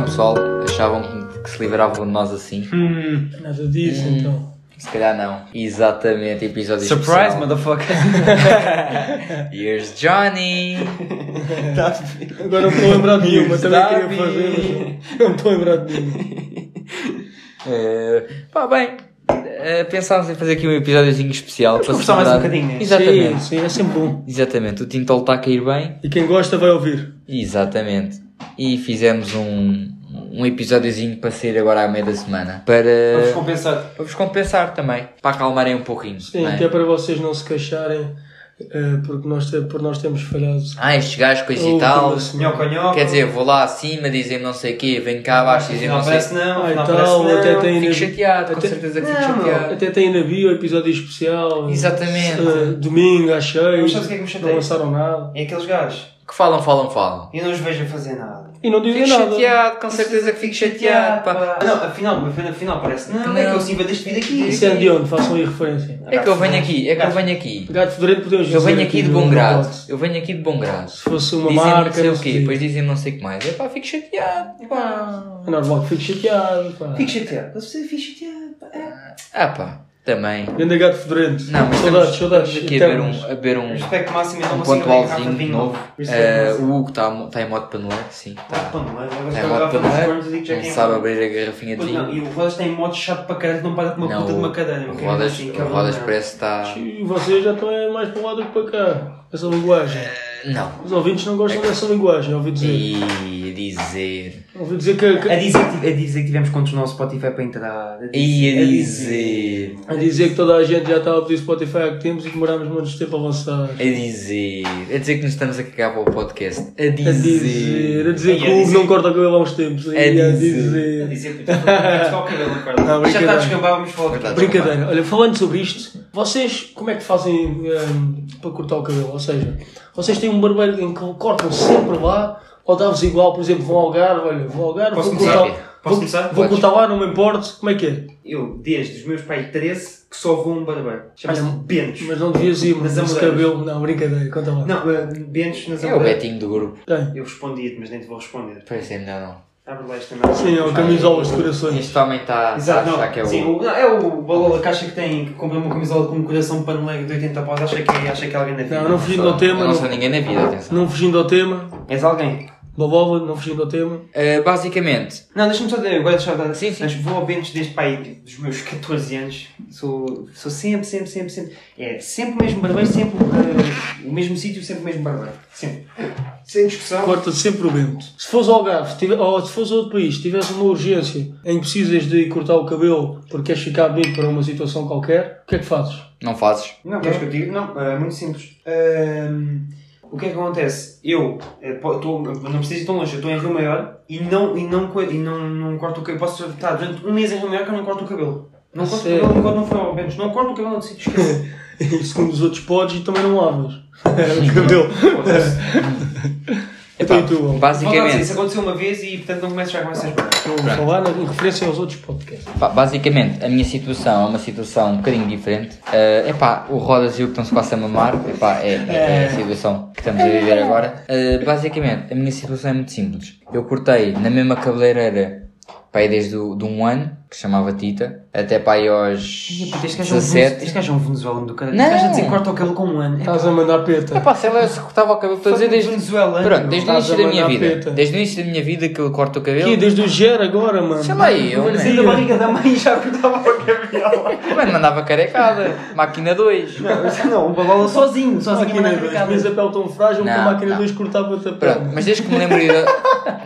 Então, pessoal, achavam que- se livravam de nós assim? Hum, nada disso, Hum. então. Se calhar não. Exatamente, episódio Surprise, especial. motherfucker. Here's Johnny! Agora não estou a lembrar de nenhuma, também queria fazer, mas não me estou a lembrar de nenhuma. Eh, pá, bem, eh, pensámos em fazer aqui um episódiozinho especial para conversar mais um bocadinho, né? Exatamente. Sim, sim, é sempre bom. Exatamente, o Tintol está a cair bem. E quem gosta vai ouvir. Exatamente. E fizemos um, um episódiozinho para sair agora à meia da semana. Para, Vamos compensar. para vos compensar também. Para acalmarem um pouquinho. Sim, não é? até para vocês não se queixarem, eh, porque nós, por nós temos falhado. Ah, estes gajos, coisa e tal. Nhoca, nhoca. Quer dizer, vou lá acima, dizem não sei o quê, venho cá abaixo, dizem não não sei aparece não, Ah, e não tal, aparece não. até tem- Fico chateado, com Até- certeza que fico Não, chateado. Até tem na bio episódio especial. Exatamente. Eh, domingo às seis. Mas sabes o que é? Não lançaram nada. É aqueles gajos. Que falam, falam, falam. Eu não os vejo a fazer nada. E não dizem Fico nada. chateado, com certeza que fico chateado. pá. Ah, Não, afinal, afinal parece. Não, Não. é que eu sim deste vídeo aqui. Isso é de onde? Façam aí referência. É que eu venho aqui, é que eu venho aqui. Gato fedorento podemos dizer. Eu venho aqui de bom no grado. Eu venho aqui de bom grado. Se fosse uma Dizem marca. não sei o quê, depois dizem não sei o que mais. É pá, fico chateado. Pá. É normal que fique chateado. Pá. Fico chateado. Você fica chateado. pá. É. Ah pá, também. Ganda gato fedorento. Não, mas saudades, estamos, saudades. estamos aqui a ver eternas. um, a ver um, Respeito máximo, então um pontualzinho de novo. Eh, máximo. o Hugo está tá em modo paneleiro, sim. Tá. É? Está em a modo paneleiro. já Não é. sabe abrir a garrafinha de vinho. e o Rodas tem modo chato para caralho, não para com uma Não, puta de uma cadeira. o querido, Rodas, assim, o Rodas parece que está. E vocês já estão é mais para lá do que para cá. Essa linguagem. Não. Os ouvintes não gostam dessa linguagem, ouvi dizer. E dizer. Ouvi dizer que, que- A dizer, que- a dizer que tivemos contos no nosso Spotify para entrar. A E a a dizer. a dizer que toda a gente já estava a pedir Spotify há que temos e demorámos muito tempo a avançar. A dizer. A dizer que nos estamos a cagar para o podcast. A A dizer, a dizer. dizer que o Hugo dizer- não corta o cabelo há uns tempos. A E a dizer. A dizer. dizer que o cabelo. Não, Já está a brincadeira. descambar, vamos falar. Brincadeira. Olha, falando sobre isto, vocês como é que fazem hum, para cortar o cabelo? Ou seja, vocês têm um barbeiro em que cortam sempre lá ou dá-vos igual, por exemplo, vão ao Algarve, olha, vou ao Algarve, Posso vou começar? cortar, Posso vou, começar? vou Podes. cortar lá, não me importo. Como é que é? Eu, desde os meus pais 13, que só vou a um barbeiro. Chama-se Olha, Bentos. Mas não devias ir, mas Nas esse Amoreiras. cabelo. Não, brincadeira, conta lá. Não, uh, Bentos nas É o Amoreiras. Betinho do grupo. Tem. Eu respondi-te, mas nem te vou responder. Parece melhor não. Merda. Sim, é o camisolas de corações. Este homem está Exato, a não, achar que é sim, o. não, é o valor da caixa que tem, que comprei uma camisola com um coração paneleiro de 80 paus, acha que, acha que é alguém na vida. Não, não fugindo ao Eu tema, não sou ninguém na vida, atenção. não fugindo ao tema. És alguém? Bobola, não fugindo ao tema. Uh, basicamente, Não, deixa-me só dizer, agora deixa eu dar. Sim, sim. Mas vou ao Bentos desde pai dos meus 14 anos. Sou, sou sempre, sempre, sempre, sempre. É sempre o mesmo barbeiro, sempre eh, o mesmo sítio, sempre o mesmo barbeiro. Sempre. Sem discussão. Corta sempre o vento. Se fores ao Algarve, tive- ou se fores a outro país, tivesse uma urgência em que precisas de cortar o cabelo porque queres ficar bonito para uma situação qualquer, o que é que fazes? não fazes. Não, queres que eu diga? Não, é muito simples. Ahm, o que é que acontece? Eu eh, tô- não preciso ir tão longe, eu estou em Rio Maior e não, e não, e não, não corto o cabelo. Posso estar durante um mês em Rio Maior que eu não corto o cabelo. Não corto o cabelo, não corto, não foi ao. Não corto o cabelo, não decido esquecer. E segundo os outros podes e também não lavas. o cabelo. Então e tu? Basicamente, Isso aconteceu uma vez e portanto não começo já com essas coisas. Estou a falar em referência aos outros podcasts. Pá, basicamente, a minha situação é uma situação um bocadinho diferente. É epá, o Rodas e o que estão-se quase a mamar, epá, é, é, é a situação que estamos a viver agora. Uh, basicamente, a minha situação é muito simples. Eu cortei na mesma cabeleireira, pá, desde o, de um ano, que se chamava Tita, até pá, aí aos Este gajo é um 17. Este gajo é um venezuelano do cara. Não. Este gajo a dizer que corta o cabelo com um ano. Estás a mandar peta. Epá, sei lá, eu se cortava o cabelo, estou a dizer desde... venezuelano. Pronto, desde o início da minha vida. peta. Desde o início da minha vida que eu corto o cabelo. Aqui, desde o Ger agora, mano. Sei lá, eu, Não né? Saí da barriga da mãe e já cortava o cabelo. Mano, mandava carecada. Máquina 2. Não, não, o balola sozinho, sozinho Máquina mandava 2, cabelo. mas a pele tão frágil que a Não, máquina não. 2 cortava-te a Pronto, pele. mas desde que me lembro ir,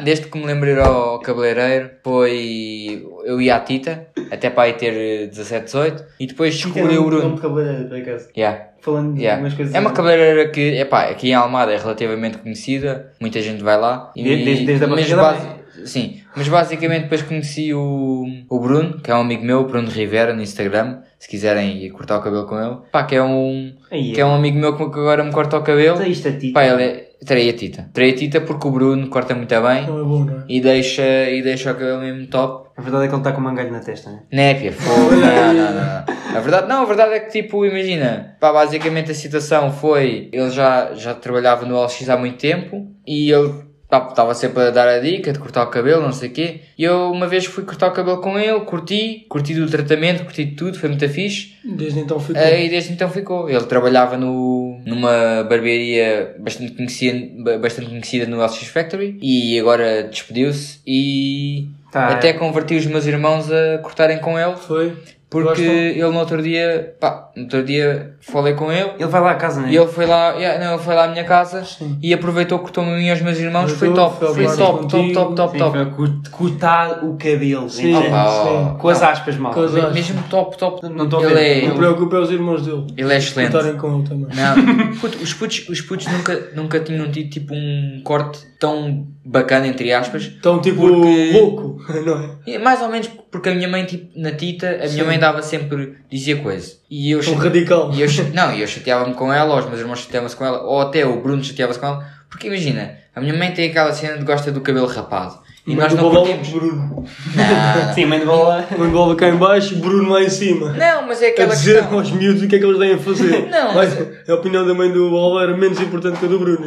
desde que me lembro ir ao cabeleireiro, foi. Eu ia à Tita, até para aí ter 17, 18, e depois descobri o Bruno. de cabeleireiro, por acaso. Yeah, Falando de yeah. umas coisas. É uma cabeleireira que, epá, aqui em Almada é relativamente conhecida, muita gente vai lá. E, Desde- desde- desde a mas basi- Sim, mas basicamente depois conheci o, o Bruno, que é um amigo meu, Bruno Rivera, no Instagram, se quiserem ir cortar o cabelo com ele. Pá, que é um, Aí, que é um amigo meu que agora me corta o cabelo. É isto a ti. Pá, ele é. Terei a Tita. Terei a Tita porque o Bruno corta muito bem Não é bom, não é? e deixa, e deixa o cabelo mesmo top. A verdade é que ele está com um mangalho na testa, né? Népia, fogo. Não, não, não. A verdade, não, a verdade é que, tipo, imagina, pá, basicamente a situação foi, ele já, já trabalhava no LX há muito tempo e ele, estava sempre a dar a dica de cortar o cabelo, não sei o quê. E eu uma vez fui cortar o cabelo com ele, curti, curti do tratamento, curti de tudo, foi muito fixe. Desde então ficou. Eh, e desde então ficou. Ele trabalhava no, numa barbearia bastante conhecida, bastante conhecida no LX Factory e agora despediu-se e Tá. até converti os meus irmãos a cortarem com ele Foi. porque Gostam? ele no outro dia, pá, no outro dia falei com ele Ele vai lá à casa, não é? e ele foi lá, yeah, não, ele foi lá à minha casa Sim. e aproveitou, cortou-me a mim e aos meus irmãos, foi top, foi top, top, top, top, top. cortar o cabelo. Sim? Opa. Com as aspas, mal. Mesmo top, top. Não estou ele é, Não preocupe é os irmãos dele. ele é excelente. Cortarem com ele também. Não, os putos, os putos nunca, nunca tinham tido tipo um corte tão bacana, entre aspas. Estão tipo Porque- louco, não é? Mais ou menos porque a minha mãe, tipo, na Tita, a minha mãe dava sempre, dizia coisa. E eu, Tão chate- radical. e eu, não, e eu chateava-me com ela, ou os meus irmãos chateavam-se com ela, ou até o Bruno chateava-se com ela. Porque imagina, a minha mãe tem aquela cena de gosta do cabelo rapado. E nós Manda não bola curtimos. Bruno. Não, Sim, mãe de bola. Uma bola cá em baixo, Bruno lá em cima. não, mas é A aquela dizer questão. aos miúdos o que é que eles devem fazer. Não, Mas a opinião da mãe do bola era menos importante que a do Bruno.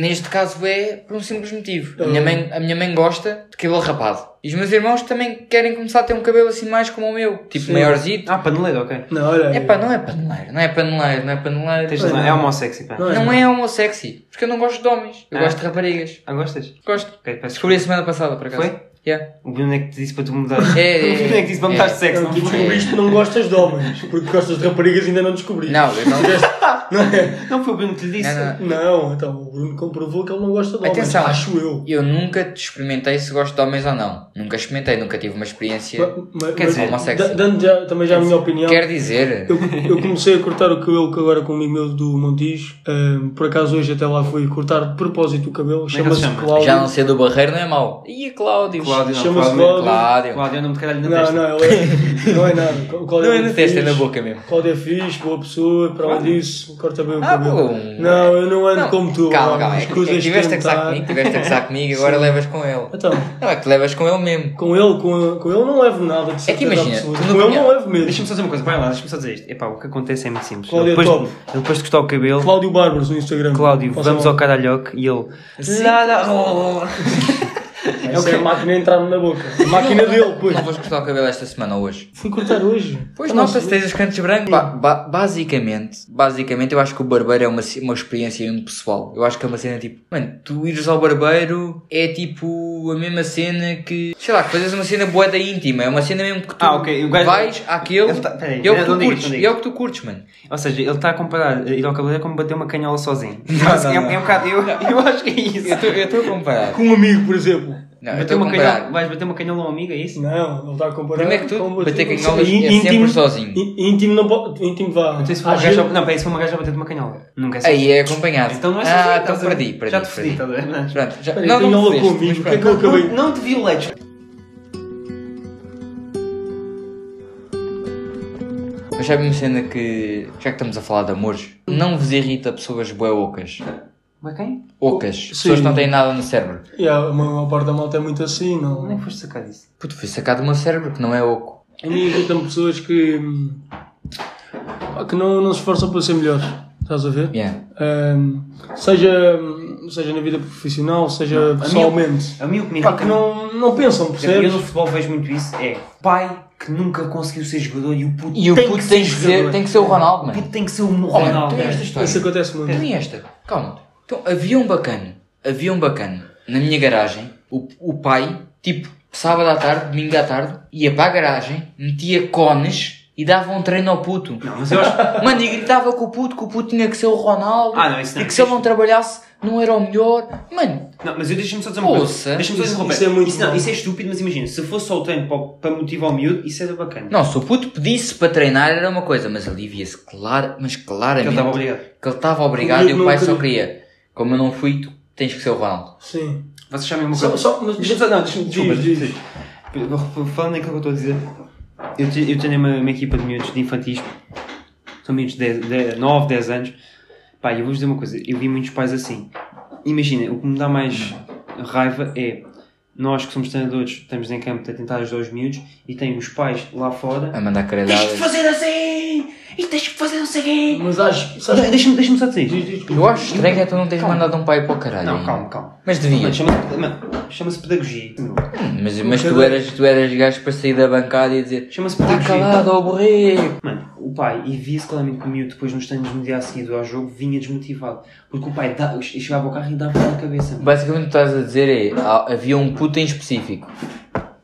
Neste caso é por um simples motivo. A minha, mãe, a minha mãe gosta de cabelo rapado. E os meus irmãos também querem começar a ter um cabelo assim mais como o meu. Tipo, Sim. maiorzito. Ah, paneleiro, ok. Não, olha. É pá, não é paneleiro, não é paneleiro, não é paneleiro. Tens razão, é homossexy, pá. Não é. Não é homossexy. Porque eu não gosto de homens. Eu Ah. gosto de raparigas. Ah, gostas? Gosto. Ok, peço Descobri a semana passada, por acaso. Foi? Yeah. O Bruno é que te disse para tu mudar. É, é, o Bruno é que disse para mudar de é. sexo, Não, não tu descobriste que não gostas de homens, porque gostas de raparigas e ainda não descobriste. Não, eu não gosto. Não é? Não foi o Bruno que lhe disse. Não, não. Não, então o Bruno comprovou que ele não gosta de homens. Atenção. Acho eu. Eu nunca experimentei se gosto de homens ou não. Nunca experimentei, nunca tive uma experiência. Ma- ma- Quer mas dizer, homossexual. Dando já, também já a minha opinião. Quer dizer. Eu, eu comecei a cortar o cabelo que agora com um amigo meu do Montijo. Ahm, por acaso hoje até lá fui cortar de propósito o cabelo. é Chama-se se chama? Cláudio. Já não ser do Barreiro não é mau. Ih, Cláudio. Cláudio, não, Chama-se Cláudio. Cláudio. Cláudio. É o nome de caralho na Não, testa. não, ele é, não é nada. O Cláudio Não é na muito testa, é na boca mesmo. Cláudio é fixe, boa pessoa, para além disso, corta bem o Ah, cabelo. bom. Não, eu não ando Não, como tu. Calma, calma. as É é coisas tiveste a gozar comigo, tiveste a gozar comigo e agora levas com ele. Então, Não, é que levas com ele mesmo. com ele, com, com ele não levo nada de É que imagina, Com ele não levo mesmo. Deixa-me só dizer uma coisa, vai lá, deixa-me só dizer isto. Epá, o que acontece é muito simples. Cláudio é ele, depois, top. ele depois de cortar o cabelo, Cláudio Barbers no Instagram. Cláudio, vamos ao caralhoque e ele. Lá, lá, Essa é a máquina a entrar na boca. A máquina dele, pois. Não foste cortar o cabelo esta semana ou hoje? Fui cortar hoje. Pois Então, nota-se, tens os cantos brancos. Ba- ba- basicamente, basicamente, eu acho que o barbeiro é uma, uma experiência mesmo pessoal. Eu acho que é uma cena tipo, mano, tu ires ao barbeiro é tipo a mesma cena que, sei lá, que fazes uma cena boeda íntima. É uma cena mesmo que tu Ah, ok, o gajo- vais àquele Ele tá- peraí, e é o que não tu curtes. não E digas. é o que tu curtes, mano. Ou seja, ele está a comparar ir ao cabeleireiro como bater uma canhola sozinho. não, é, não. é um bocado, eu, eu acho que é isso. Eu estou a comparar. Com um amigo, por exemplo. Não, Bater uma canhola, vais bater uma canhola a um amigo, é isso? Não, ele está a comparar. Primeiro que tudo, com- bater canholas é íntimo- sempre sozinho. Íntimo não pode. Íntimo vá. Não sei se foi à uma gaja, não, peraí, se foi uma gaja a bater de uma canhola. Nunca é. Aí é acompanhado. Então não é ah, então perdi, perdi. Já te fodi, perdi. estás a ver? Não. Pronto, já, Peraí, não, não é? Não, não te violetes. Mas sabe uma cena que, já que estamos a falar de amores, não vos irrita pessoas bué ocas? Mas quem? Ocas. Sim. Pessoas que não têm nada no cérebro. E a maior parte da malta é muito assim, não. É que foste sacar disso? Puto, foi sacado do meu cérebro que não é oco. A mim irritam pessoas que. que não, não se esforçam para ser melhores. Estás a ver? Yeah. Hum, seja, seja na vida profissional, seja pessoalmente. A mim o que me Pá, que não, não pensam, Eu percebes? no futebol vejo muito isso. É pai que nunca conseguiu ser jogador e o puto E o tem puto que tem ser que ser, tem que ser o Ronaldo, O mano. puto tem que ser o Ronaldo. mano, tem esta história. Isso acontece muito. Tem esta. Calma. Então, havia um bacana. Havia um bacana. Na minha garagem, o, o pai, tipo, sábado à tarde, domingo à tarde, ia para a garagem, metia cones e dava um treino ao puto. Não, mas eu acho. Mano, e gritava com o puto que o puto tinha que ser o Ronaldo. Ah, não, isso não. E que se ele não trabalhasse, não era o melhor. Mano, Não, mas eu deixa-me só dizer uma coisa. Deixa-me só dizer Isso- uma isso é coisa. muito Isso, não, isso é estúpido, mas imagina, se fosse só o treino para, para motivar o miúdo, isso era bacana. não, se o puto pedisse para treinar era uma coisa, mas ali via-se claro, mas claramente Que ele estava obrigado. que ele estava obrigado O e o pai só queria. Como eu não fui, tu tens que ser o Ronaldo. Sim. Vocês sabem uma Só, coisa? só, mas, Deixa-me só, não, deixa-me, diz, desculpa, diz. desculpa. Falando naquilo que eu estou a dizer, eu, te- eu tenho uma, uma equipa de miúdos de infantis, são miúdos de 10, 10, 9, 10 anos. Pá, eu vou-vos dizer uma coisa, eu vi muitos pais assim. Imagina, o que me dá mais raiva é nós que somos treinadores, estamos em campo a tentar ajudar os miúdos e tem os pais lá fora. A mandar Tens caralhadas. de fazer assim! e tens que fazer não sei quê. Mas acho. sabes- De- Deixa-me deixa só dizer isto. Eu acho estranho é tu não teres Calma. mandado um pai para o caralho. Não, calma, calma. Mas Mano, devias. chama- mano, Chama-se pedagogia. Hum, Mas, mas tu, eras, tu eras gajo para sair da bancada e dizer Chama-se Está pedagogia. calado, ó borrego. Mano, o pai, e via-se claramente que o miúdo depois nos treinos no dia a seguir ao jogo vinha desmotivado. Porque o pai dá, chegava ao carro e dava na cabeça. mano. Basicamente o que estás a dizer é, havia um puto em específico.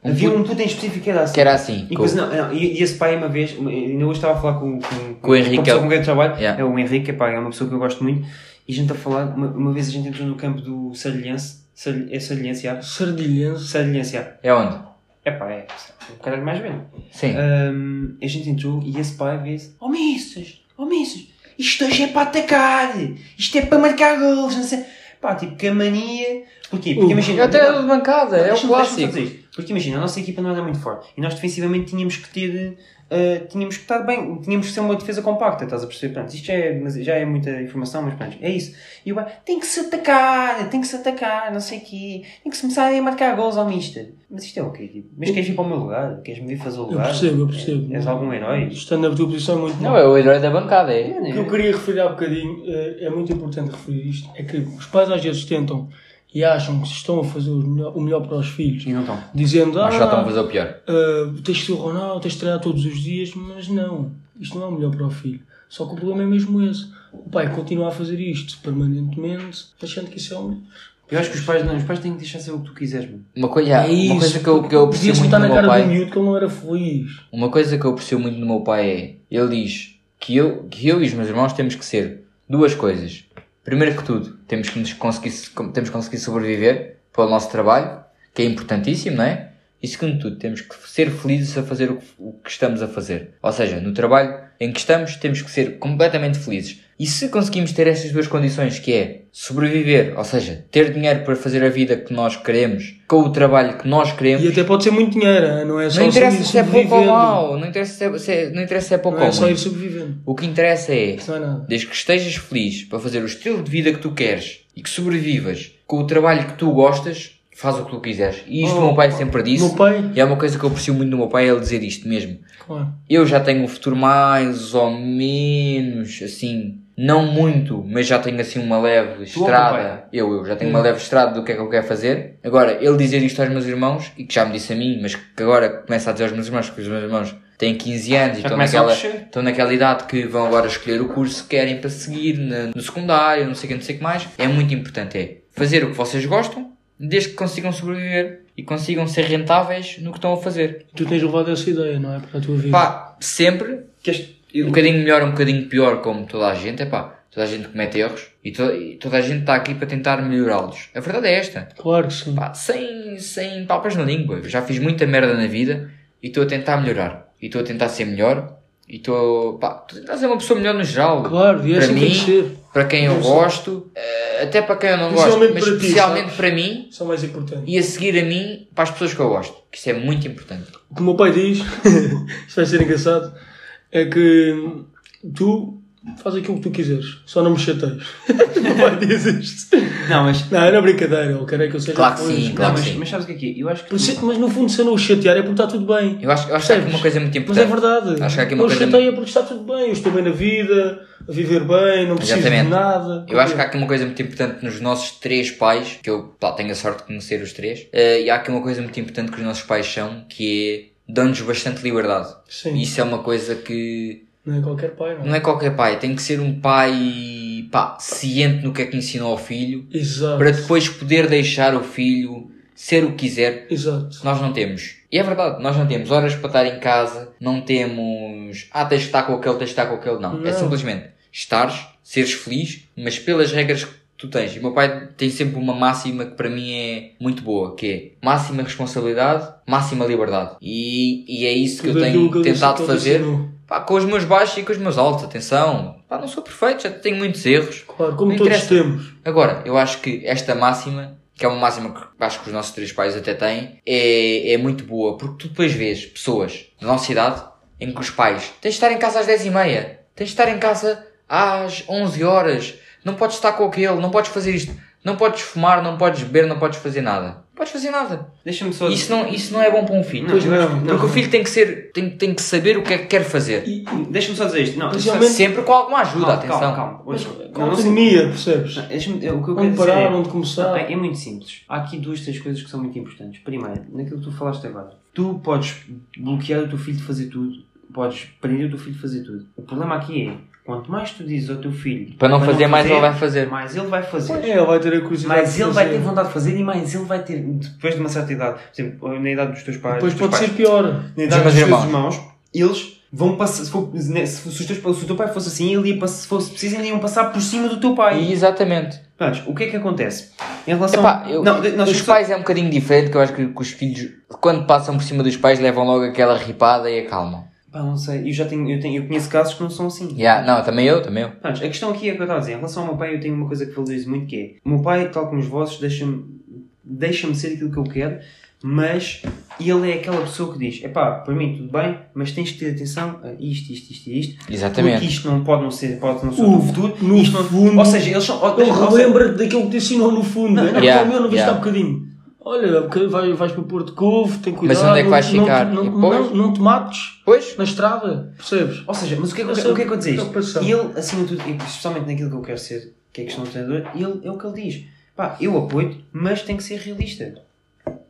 Um Havia puto um puto em específico que era assim. que era assim. E, com- depois, não, não, e, e esse pai uma vez, ainda hoje estava a falar com, com, Com o Henrique, com a é o- com quem eu trabalho, Yeah. é o Henrique, epá, é uma pessoa que eu gosto muito, e a gente a falar, uma, uma vez a gente entrou no campo do Sarlhense, Sarl- é Sarlhense, já? Sardilhense. Sarlhense, já. É onde? Epá, é, um caralho mais velho. Sim. Ahm, a gente entrou e esse pai vê-se, oh missas, oh missas, isto hoje é para atacar, isto é para marcar gols, não sei. Pá, tipo, que a mania. Porquê? Porque Uh, imagina. Até de bancada, é o clássico. Porque imagina, a nossa equipa não era muito forte e nós defensivamente tínhamos que ter. Eh, tínhamos que estar bem, tínhamos que ser uma defesa compacta, estás a perceber? Pronto, isto já é, mas já é muita informação, mas pronto, é isso. E o tem que se atacar, tem que se atacar, não sei o quê, tem que se começar a marcar gols ao mister. Mas isto é o quê? Tipo, mas queres ir para o meu lugar? Queres me vir fazer o Eu lugar? percebo, eu percebo. És algum herói? Estando na tua posição é muito Não, mal. é o herói da bancada, é. O que eu queria referir há bocadinho, eh, é muito importante referir isto, é que os pais às vezes tentam e acham que estão a fazer o melhor, para os filhos, E não estão. dizendo, ah, Mas já estão a fazer o pior. ah, tens de ser o Ronaldo, tens de treinar todos os dias, mas não, isto não é o melhor para o filho. Só que o problema é mesmo esse. O pai continua a fazer isto permanentemente, achando que isso é o melhor. Eu acho que os pais, não, os pais têm que deixar ser o que tu quiseres, mano. Uma, coi- yeah, é isso. uma coisa que eu, que eu aprecio muito no na meu cara do pai. miúdo que ele não era feliz. Uma coisa que eu aprecio muito no meu pai é, ele diz que eu, que eu e os meus irmãos temos que ser duas coisas. Primeiro que tudo, temos que nos conseguir, temos que conseguir sobreviver para o nosso trabalho, que é importantíssimo, não é? E segundo tudo, temos que ser felizes a fazer o que, o que estamos a fazer. Ou seja, no trabalho em que estamos, temos que ser completamente felizes. E se conseguimos ter estas duas condições, que é sobreviver, ou seja, ter dinheiro para fazer a vida que nós queremos, com o trabalho que nós queremos, E até pode ser muito dinheiro, não é só não interessa se é pouco ou mau, não interessa se é, se é- não interessa se é pouco Não é ou só ir sobrevivendo. O que interessa é, é desde que estejas feliz para fazer o estilo de vida que tu queres e que sobrevivas com o trabalho que tu gostas, faz o que tu quiseres. E isto Oh, o meu pai sempre disse. meu pai- E é uma coisa que eu aprecio muito no meu pai, é ele dizer isto mesmo. Claro. Eu já tenho um futuro mais ou menos, assim, não muito, mas já tenho assim uma leve estrada. Eu, eu já tenho uma leve estrada do que é que eu quero fazer. Agora, ele dizer isto aos meus irmãos, e que já me disse a mim, mas que agora começa a dizer aos meus irmãos, que os meus irmãos têm 15 anos e estão naquela, estão naquela idade que vão agora escolher o curso que querem para seguir na- no secundário, não sei o que, não sei o que mais. É muito importante, é fazer o que vocês gostam, desde que consigam sobreviver e consigam ser rentáveis no que estão a fazer. Tu tens levado essa ideia, não é? Para a tua vida. Pá, sempre Que este, um bocadinho melhor, um bocadinho pior, como toda a gente, é pá, toda a gente comete erros e, to- e toda a gente está aqui para tentar melhorá-los. A verdade é esta, Claro que sim. pá, sem, sem papas na língua. Eu já fiz muita merda na vida e estou a tentar melhorar. E estou a tentar ser melhor e estou, a tentar ser uma pessoa melhor no geral. Claro, e é para assim mim, que ser. para quem eu sei. gosto, eh, até para quem eu não gosto, Especialmente mas para ti, especialmente sabes? para mim Isso é o mais importante. e a seguir a mim para as pessoas que eu gosto. Que isso é muito importante. O que o meu pai diz, isto vai ser engraçado, é que tu faz aquilo que tu quiseres, só não me chateias. o meu pai diz isto. não, mas, Não, era brincadeira, ele quer é que eu seja Claro que sim, não, claro que mas, sim. mas sabes o que é que é? Eu acho que. Isso- Mas no fundo, se eu não o chatear é porque está tudo bem. Eu acho, eu acho que há aqui Percebes? uma coisa muito Mas é importante. verdade. Acho que há aqui uma não coisa chateia porque está tudo bem, eu estou bem na vida, a viver bem, não preciso Exatamente. de nada. Eu acho que há aqui uma coisa muito importante nos nossos três pais, que eu pá, tenho a sorte de conhecer os três, eh, e há aqui uma coisa muito importante que os nossos pais são, que é dão-nos bastante liberdade. Sim, Isso é uma coisa que não é qualquer pai, não. não é qualquer pai, tem que ser um pai pá, ciente no que é que ensinou ao filho, Exato. para depois poder deixar o filho ser o que quiser. Exato. Nós não temos. E é verdade, nós não temos horas para estar em casa, não temos. Ah, tens de estar com aquele, tens de estar com aquele. Não. É Não. simplesmente estares, seres feliz, mas pelas regras que tu tens. E o meu pai tem sempre uma máxima que para mim é muito boa, que é máxima responsabilidade, máxima liberdade. E, e é isso que eu tenho que tentado fazer. Pá, com os meus baixos e com os meus altos, atenção. Pá, não sou perfeito, já tenho muitos erros. Claro, como Não todos interessa. temos. Agora, eu acho que esta máxima, que é uma máxima que acho que os nossos três pais até têm, é, é muito boa, porque tu depois vês pessoas da nossa idade em que os pais tens de estar em casa às 10h30, tens de estar em casa às 11 horas, não podes estar com aquele, não podes fazer isto, não podes fumar, não podes beber, não podes fazer nada. podes fazer nada. Deixa-me só. Isso não, isso não é bom para um filho. Não. acho que- Porque o filho tem que ser, tem, tem que saber o que é que quer fazer. Deixa-me só dizer isto. Não, Principalmente- Sempre com alguma ajuda, calma, atenção. calma, calma. mas, não, não autonomia, percebes? não, o que eu quero Onde dizer parar, é- onde começar. Não, é, é muito simples. Há aqui duas, três coisas que são muito importantes. Primeiro, naquilo que tu falaste agora. Tu podes bloquear o teu filho de fazer tudo. Podes prender o teu filho de fazer tudo. O problema aqui é, quanto mais tu dizes ao teu filho Para não fazer, mais ele vai fazer. mais ele vai fazer. É, ele vai ter a curiosidade Mais ele vai ter vontade de fazer e mais ele vai ter, depois de uma certa idade, por exemplo, na idade dos teus pais, Depois pode pais, ser pior. na idade dos teus irmãos. eles vão passar, se, for, né, se, se, os teus- se o teu pai fosse assim, ele ia, se fosse preciso, ainda iam passar por cima do teu pai. E exatamente. Pronto, o que é que acontece? Em relação... Epá, eu- não, de- nós os só- pais é um bocadinho diferente, que eu acho que, que os filhos, quando passam por cima dos pais, levam logo aquela ripada e acalmam. Pá, não sei, eu já tenho, eu, tenho, eu conheço casos que não são assim. Yeah, não, também eu, também eu. Pronto, a questão aqui é o que eu estava a dizer. Em relação ao meu pai, eu tenho uma coisa que valorizo muito que é o meu pai, tal como os vossos, deixa-me deixa ser aquilo que eu quero, mas ele é aquela pessoa que diz: epá, para mim tudo bem, mas tens que ter atenção a isto, isto, isto e isto. Porque Exatamente. isto não pode não ser, pode não ser o futuro. no isto não- fundo- ou seja, eles são. ou- Ele ou seja, relembra daquilo que te ensinou no fundo. Não, Não, não, é yeah, eu não viste yeah. há bocadinho. Olha, porque vai, vais para Porto Covo, tem cuidado. Mas onde é que vais não, ficar? Não, não, não, não te mates Pois? na estrada, percebes? Ou seja, mas o que é que, eu- Essa o que, é que eu dizer isto? Ele, acima de tudo, e especialmente naquilo que eu quero ser, que é a questão do treinador, ele é o que ele diz. Pá, eu apoio-te, mas tem que ser realista.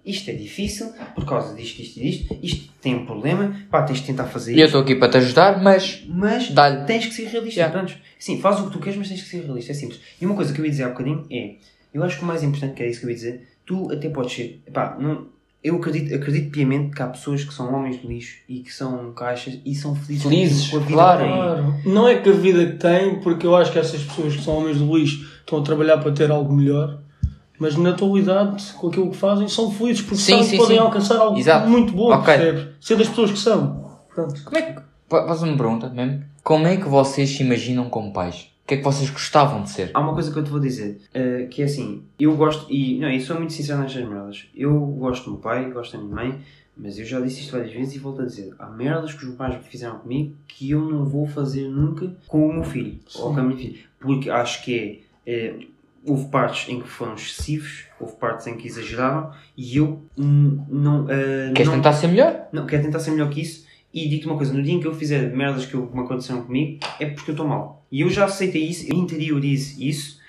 Isto é difícil por causa disto, disto e disto. Isto tem um problema. Pá, tens de tentar fazer E eu isto. estou aqui para te ajudar, mas Mas tens que ser realista. Yeah. Pronto. Sim, faz o que tu queres, mas tens que ser realista. É simples. E uma coisa que eu ia dizer há bocadinho é: eu acho que o mais importante, que é isso que eu ia dizer, tu até podes ser. Pá, não, eu acredito, acredito piamente que há pessoas que são homens de lixo e que são caixas e são felizes, Felizes, com a vida claro. que têm. Claro. Não é que a vida que tem, porque eu acho que essas pessoas que são homens do lixo estão a trabalhar para ter algo melhor, mas na atualidade, com aquilo que fazem, são felizes porque Sim, sabem que podem sim. alcançar algo Exato. muito bom, Ok. percebes? Ser das pessoas que são. Pronto. como é que. fa- Faz uma pergunta mesmo. Como é que vocês se imaginam como pais? O que é que vocês gostavam de ser? Há uma coisa que eu te vou dizer, eh, que é assim, eu gosto, e não, eu sou muito sincero nestas merdas, eu gosto do meu pai, gosto da minha mãe, mas eu já disse isto várias vezes e volto a dizer, há merdas que os meus pais fizeram comigo que eu não vou fazer nunca com o meu filho, ou com a minha filha, porque acho que é, eh, houve partes em que foram excessivos, houve partes em que exageraram, e eu não... eh, Queres não, tentar ser melhor? não, quero tentar ser melhor que isso. E digo-te uma coisa, no dia em que eu fizer merdas que, eu, que me aconteceram comigo, é porque eu estou mal. E eu já aceitei isso, eu interiorizo isso,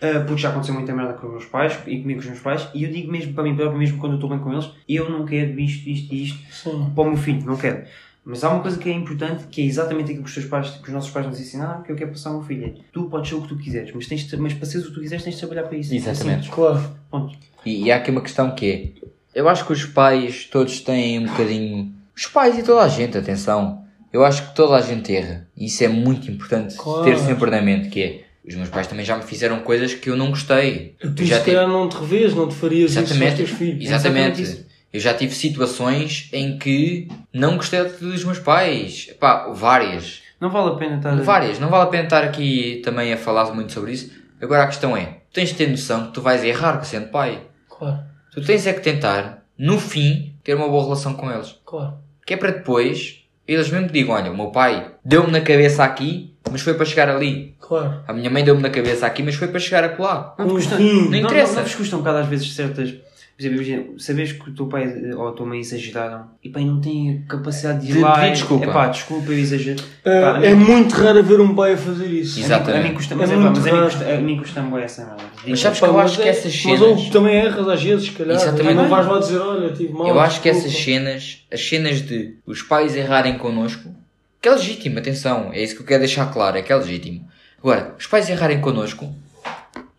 ah, porque já aconteceu muita merda com os meus pais e comigo com os meus pais, e eu digo mesmo para mim próprio, mesmo quando eu estou bem com eles, eu não quero isto, isto e isto Sim. para o meu filho, não quero. Mas há uma coisa que é importante, que é exatamente aquilo que os, teus pais, que os nossos pais nos ensinaram, que eu quero passar ao meu filho. É, tu podes ser o que tu quiseres, mas, tens de, mas para seres o que tu quiseres tens de trabalhar para isso. Exatamente. Claro. Assim, ponto. E, e há aqui uma questão que é. Eu acho que os pais todos têm um bocadinho. Os pais e toda a gente, atenção. Eu acho que toda a gente erra. E isso é muito importante Claro. ter sempre na mente, que é. Os meus pais também já me fizeram coisas que eu não gostei. Tu já se calhar não te revês, não te farias isso Exatamente. teus filhos. Exatamente. Exatamente Eu já tive situações em que não gostei dos meus pais. Pá, várias. Não vale a pena estar. Várias. Não vale a pena estar aqui também a falar muito sobre isso. Agora a questão é, tens de ter noção que tu vais errar sendo pai. Claro, Tu tens é que tentar, no fim, ter uma boa relação com eles. claro. Que é para depois, eles mesmo digam, olha, o meu pai deu-me na cabeça aqui, mas foi para chegar ali. Claro. A minha mãe deu-me na cabeça aqui, mas foi para chegar acolá. Não te Um custa, fim. Não não, interessa. Não, não vos custa um bocado às vezes certas. Por exemplo, imagina, sabes que o teu pai eh, ou a tua mãe exageraram e pai não tem capacidade de ir De lá. pedir e- desculpa. Epá, desculpa, eu exagero. É, Pá, a é mim- muito raro ver um pai a fazer isso. Exato. A mim custa, mas, É é, pá, muito mas a mim raro. custa, a mim custa-me bué essa merda. Mas sabes que Pá, eu mas acho que é- essas Mas cenas... ou também erras às vezes, se calhar. Exatamente. Não vais lá dizer, olha, tive mal. Eu acho que essas cenas, as cenas de os pais errarem connosco, que é legítimo, atenção, é isso que eu quero deixar claro, é que é legítimo. Agora, os pais errarem connosco,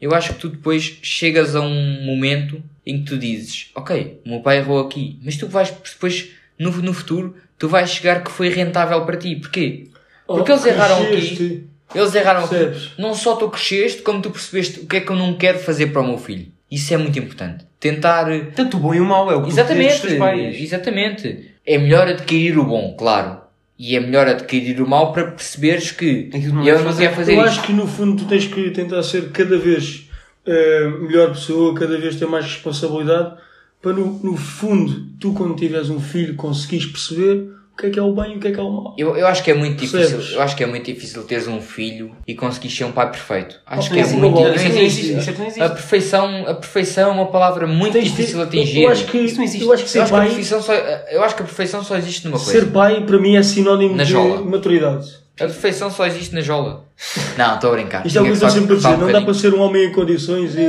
eu acho que tu depois chegas a um momento em que tu dizes, ok, o meu pai errou aqui, mas tu vais depois, no, no futuro, tu vais chegar que foi rentável para ti. Porquê? Porque Oh, eles erraram cresceste. Eles erraram aqui. Não só tu cresceste, como tu percebeste o que é que eu não quero fazer para o meu filho. Isso é muito importante. Tentar eh, Tanto o bom e o mau é o que tu dizes dos Exatamente, teus pais. exatamente. É melhor adquirir o bom, claro. E é melhor adquirir o mau para perceberes que que não eu não quero fazer Eu isto. acho que no fundo tu tens que tentar ser cada vez eh, melhor pessoa, cada vez ter mais responsabilidade, para no, no fundo, tu quando tiveres um filho conseguires perceber que é que é o bem e o que é que é o mal. Eu, eu acho que é muito Percebes? difícil. Eu acho que é muito difícil teres um filho e conseguires ser um pai perfeito. Acho que é muito não existe, existe. Isso não existe. A perfeição, a perfeição é uma palavra muito Tens difícil de eu- atingir. Eu acho que, Isso não existe. eu acho que Eu ser acho que a perfeição só, eu acho que a perfeição só existe numa coisa. ser pai para mim é sinónimo Na de jola. maturidade. A perfeição só existe na jola. Não, estou a brincar. Isto é o que eu sempre dizer, não dá para ser um homem em condições e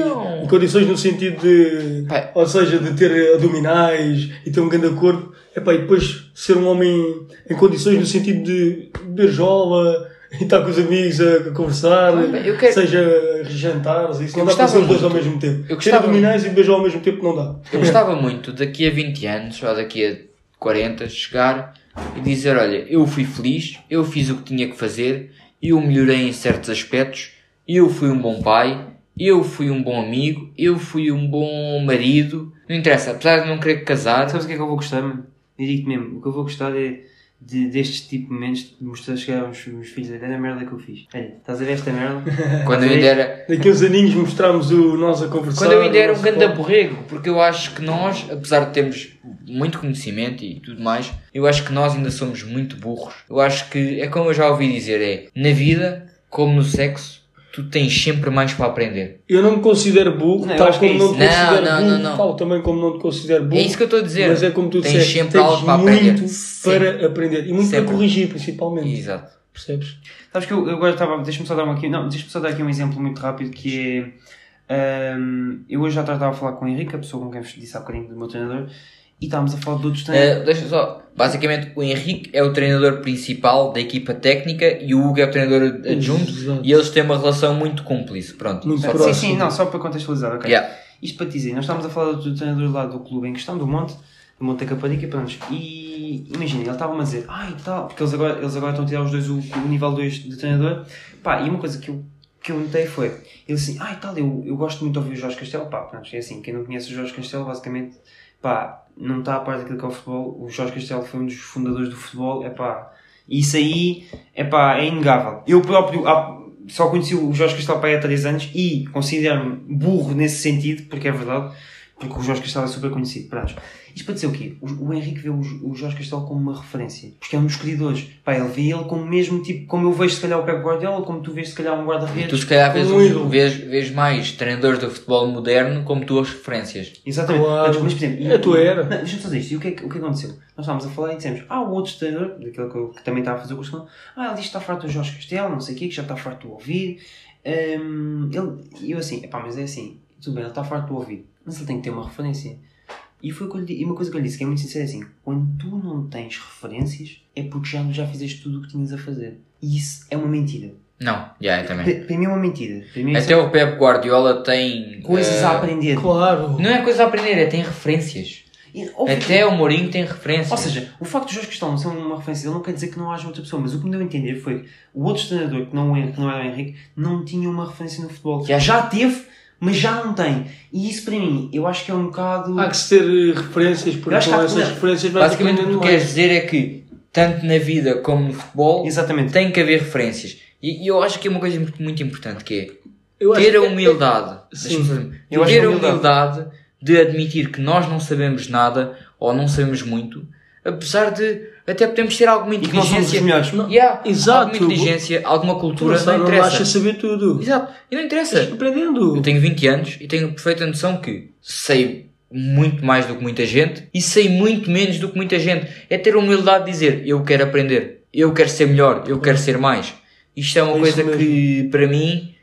em condições no sentido de, Pai. ou seja, de ter abdominais e ter um grande corpo, epá, e depois ser um homem em condições no sentido de beber jola e estar com os amigos a conversar, Eu quero- seja jantares, isso Eu não dá para ser os dois ao mesmo tempo. Eu ter gostava abdominais e beber jola ao mesmo tempo não dá. Eu gostava muito, daqui a 20 anos, ou daqui a 40, chegar e dizer, olha, eu fui feliz, eu fiz o que tinha que fazer, eu melhorei em certos aspectos, eu fui um bom pai, eu fui um bom amigo, eu fui um bom marido. Não interessa, apesar de não querer casar, Sabes o que é que eu vou gostar, mano? Eu digo mesmo, o que eu vou gostar é de, destes tipo de momentos de mostrar chegar aos meus filhos, olha a merda que eu fiz. Olha, estás a ver esta merda? quando eu ainda era, uns aninhos mostramos o nós a conversar. Quando eu ainda era um grande papo. borrego, porque eu acho que nós, apesar de termos muito conhecimento e tudo mais, eu acho que nós ainda somos muito burros. Eu acho que, é como eu já ouvi dizer, é, na vida, como no sexo, tu tens sempre mais para aprender. Eu não me considero burro, Não, tal que como é não te Não, considero não, burro, não, não. tal também como não te considero burro. É isso que eu estou a dizer. Mas é como tu tens disseste, sempre tens algo para muito aprender. para aprender e muito Sempre. para corrigir, principalmente. Exato. Percebes? Sabes que eu, eu agora estava. Deixa-me só dar uma aqui. Não, deixa-me só dar aqui um exemplo muito rápido que é. ahm, eu hoje já estava a falar com o Henrique, a pessoa com quem vos disse há bocadinho do meu treinador, e estávamos a falar de outros treinadores. Uh, deixa só, basicamente o Henrique é o treinador principal da equipa técnica e o Hugo é o treinador adjunto Exato. e eles têm uma relação muito cúmplice. Pronto. Muito Só- sim, sim, não, só para contextualizar, ok. Yeah. Isto para te dizer, nós estávamos a falar do treinador lá do clube em questão, do Monte, do Monte da Caparica, pronto, e imagina, ele estava-me a dizer, ai tal, porque eles agora, eles agora estão a tirar os dois o, o nível 2 de treinador, pá, e uma coisa que eu, que eu notei foi, ele assim, ai tal, eu, eu gosto muito de ouvir o Jorge Castelo, pá, pronto, é assim, quem não conhece o Jorge Castelo, basicamente, pá, não está a par daquilo que é o futebol, o Jorge Castelo foi um dos fundadores do futebol, é pá, isso aí, é pá, é inegável. Eu próprio, só conheci o Jorge Castelo aí há 3 anos e considero-me burro nesse sentido, porque é verdade, porque o Jorge Castelo é super conhecido. Pronto. Isto para dizer o quê? O, o Henrique vê o, o Jorge Castelo como uma referência, porque é um dos criadores. Pá, ele vê ele como mesmo tipo, como eu vejo se calhar o Pep Guardiola, como tu vês se calhar um E tu guarda-redes. se calhar vês, Um um- vês, vês mais treinadores do futebol moderno como tuas referências. Exatamente. Claro. Mas, por exemplo, É a tua era. Deixa-me só dizer isto. E o que, é que, o que aconteceu? Nós estávamos a falar e dissemos, ah, o outro treinador, daquele que, que também estava a fazer o curso ah, ele diz que está farto do Jorge Castelo, não sei o quê, que já está farto de ouvir. Hum, ele, e eu assim, epá, mas é assim, tudo bem, ele está farto de ouvir, mas ele tem que ter uma referência. E foi que lhe e uma coisa que eu lhe disse, que é muito sincero, é assim, quando tu não tens referências, é porque já, já fizeste tudo o que tinhas a fazer. E isso é uma mentira. Não, já, eu também. Para para mim é uma mentira. Mim é Até o Pep Guardiola tem. coisas eh, a aprender. Claro. Não é coisa a aprender, é tem referências. E, que- Até o Mourinho tem referências. Ou seja, o facto de Jorge Castelo não ser uma referência dele não quer dizer que não haja outra pessoa, mas o que me deu a entender foi que o outro treinador, que não, Henrique, que não era o Henrique, não tinha uma referência no futebol. Já- Já teve, mas já não tem. E isso para mim, eu acho que é um bocado. Há que se ter eh, referências, porque Eu acho que com há- essas não. referências vai Basicamente o que tu queres dizer é que, tanto na vida como no futebol, Exatamente. tem que haver referências. E, e eu acho que é uma coisa muito- muito importante que é Eu acho ter a que- humildade. Ter a humildade de admitir que nós não sabemos nada ou não sabemos muito, apesar de até podemos ter alguma E não somos inteligência. melhores. Não, Yeah, Exato. Alguma inteligência, alguma Tu cultura, não, não, não interessa. achas saber tudo. Exato. E não interessa. Estás aprendendo. Eu tenho 20 anos e tenho perfeita noção que sei muito mais do que muita gente e sei muito menos do que muita gente. É ter a humildade de dizer eu quero aprender, eu quero ser melhor, eu quero ser mais. Isto é uma É coisa mesmo. que para mim,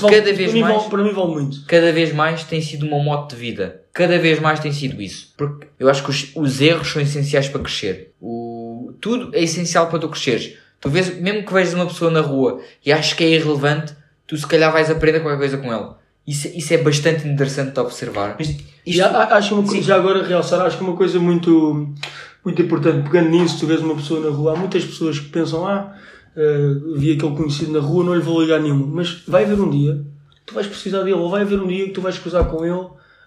vale- cada vez para mim mais- Vale, para mim vale muito. cada vez mais tem sido uma moto de vida. Cada vez mais tem sido isso. Porque eu acho que os, os erros são essenciais para crescer. O, tudo é essencial para tu cresceres. Tu vês, mesmo que vejas uma pessoa na rua e achas que é irrelevante, tu se calhar vais aprender qualquer coisa com ele. Isso, isso é bastante interessante de observar. Mas isto, a- acho uma coisa, já agora realçar, acho que uma coisa muito, muito importante, pegando nisso, tu vês uma pessoa na rua, há muitas pessoas que pensam, ah, eh, vi aquele conhecido na rua, não lhe vou ligar nenhuma. Mas vai haver um dia, tu vais precisar dele, ou vai haver um dia que tu vais cruzar com ele,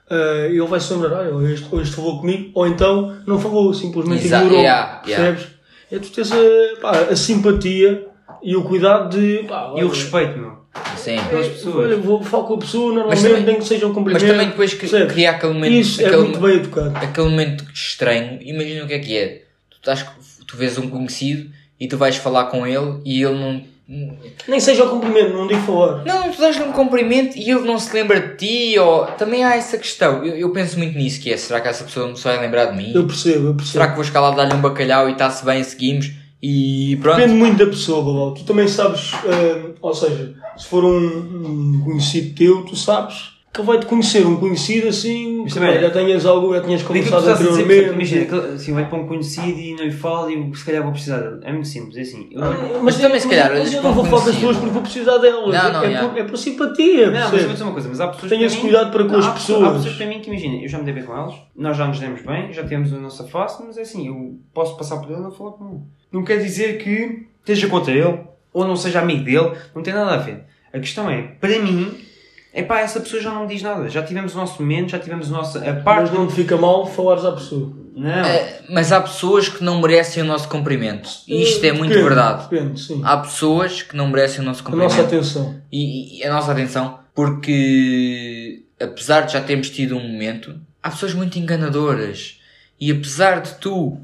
e ele vai se lembrar, ah, ele este, este falou comigo, ou então não falou, simplesmente Exa- ignorou. yeah, yeah. Percebes? É tu tens a, pá, a simpatia e o cuidado de. Pá, e o olha, respeito, meu. Sim. Pelas pessoas. Olha, vou falar com a pessoa, normalmente também- nem que seja um Mas cumprimento. também depois que cria aquele momento, Isso é aquele, muito bem educado. aquele momento estranho, imagina o que é que é. Tu estás, tu vês um conhecido e tu vais falar com ele e ele não. Nem seja o cumprimento, não digo falar. Não, tu dás-lhe um cumprimento e ele não se lembra de ti, ou. Também há essa questão. Eu, eu penso muito nisso, que é, será que essa pessoa não se vai lembrar de mim? Eu percebo, eu percebo. Será que vou escalar dar-lhe um bacalhau e está-se bem, seguimos? E pronto. Depende muito da pessoa, Balão. Tu também sabes, eh, ou seja, se for um, um conhecido teu, tu sabes que vai-te conhecer, um conhecido assim, Mas que também- já tenhas algo, já tinhas conversado estás a dizer, anteriormente. imagina, assim, vai para um conhecido e não lhe falo e se calhar vou precisar dele. É muito simples, é assim. Eu, não, Mas também, se calhar, mas eu não vou falar com as conhecido. pessoas porque vou precisar delas. Não, não, é, já. por, é por simpatia, mas eu vou percebes? dizer uma coisa, mas há pessoas Tenha para esse mim- cuidado para com Não, as há pessoas. Há pessoas para mim que imagina, eu já me dei bem com elas, nós já nos demos bem, já temos a nossa face, mas é assim, eu posso passar por ele e não falar com ele. Não quer dizer que esteja contra ele ou não seja amigo dele, não tem nada a ver. A questão é, para mim, é pá, essa pessoa já não me diz nada. Já tivemos o nosso momento, já tivemos a nossa. A Mas parte. não te fica mal falares à pessoa. Não. É, mas há pessoas que não merecem o nosso cumprimento. E isto é muito Depende, verdade. Depende, sim. Há pessoas que não merecem o nosso A cumprimento. nossa atenção. E, e a nossa atenção, porque apesar de já termos tido um momento, há pessoas muito enganadoras. E apesar de tu